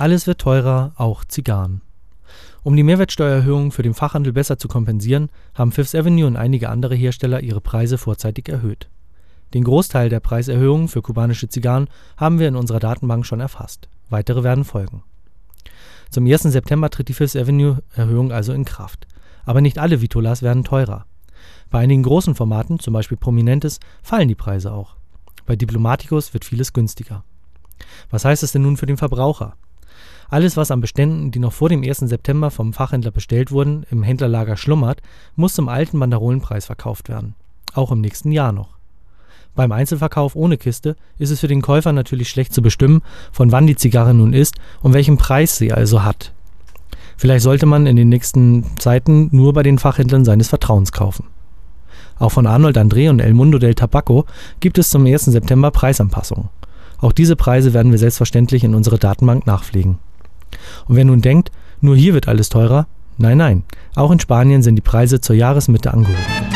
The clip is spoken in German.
Alles wird teurer, auch Zigarren. Um die Mehrwertsteuererhöhung für den Fachhandel besser zu kompensieren, haben Fifth Avenue und einige andere Hersteller ihre Preise vorzeitig erhöht. Den Großteil der Preiserhöhungen für kubanische Zigarren haben wir in unserer Datenbank schon erfasst. Weitere werden folgen. Zum 1. September tritt die Fifth Avenue Erhöhung also in Kraft. Aber nicht alle Vitolas werden teurer. Bei einigen großen Formaten, zum Beispiel Prominentes, fallen die Preise auch. Bei Diplomaticus wird vieles günstiger. Was heißt das denn nun für den Verbraucher? Alles, was an Beständen, die noch vor dem 1. September vom Fachhändler bestellt wurden, im Händlerlager schlummert, muss zum alten Banderolenpreis verkauft werden. Auch im nächsten Jahr noch. Beim Einzelverkauf ohne Kiste ist es für den Käufer natürlich schlecht zu bestimmen, von wann die Zigarre nun ist und welchen Preis sie also hat. Vielleicht sollte man in den nächsten Zeiten nur bei den Fachhändlern seines Vertrauens kaufen. Auch von Arnold André und El Mundo del Tabaco gibt es zum 1. September Preisanpassungen. Auch diese Preise werden wir selbstverständlich in unsere Datenbank nachpflegen. Und wer nun denkt, nur hier wird alles teurer, nein, nein, auch in Spanien sind die Preise zur Jahresmitte angehoben.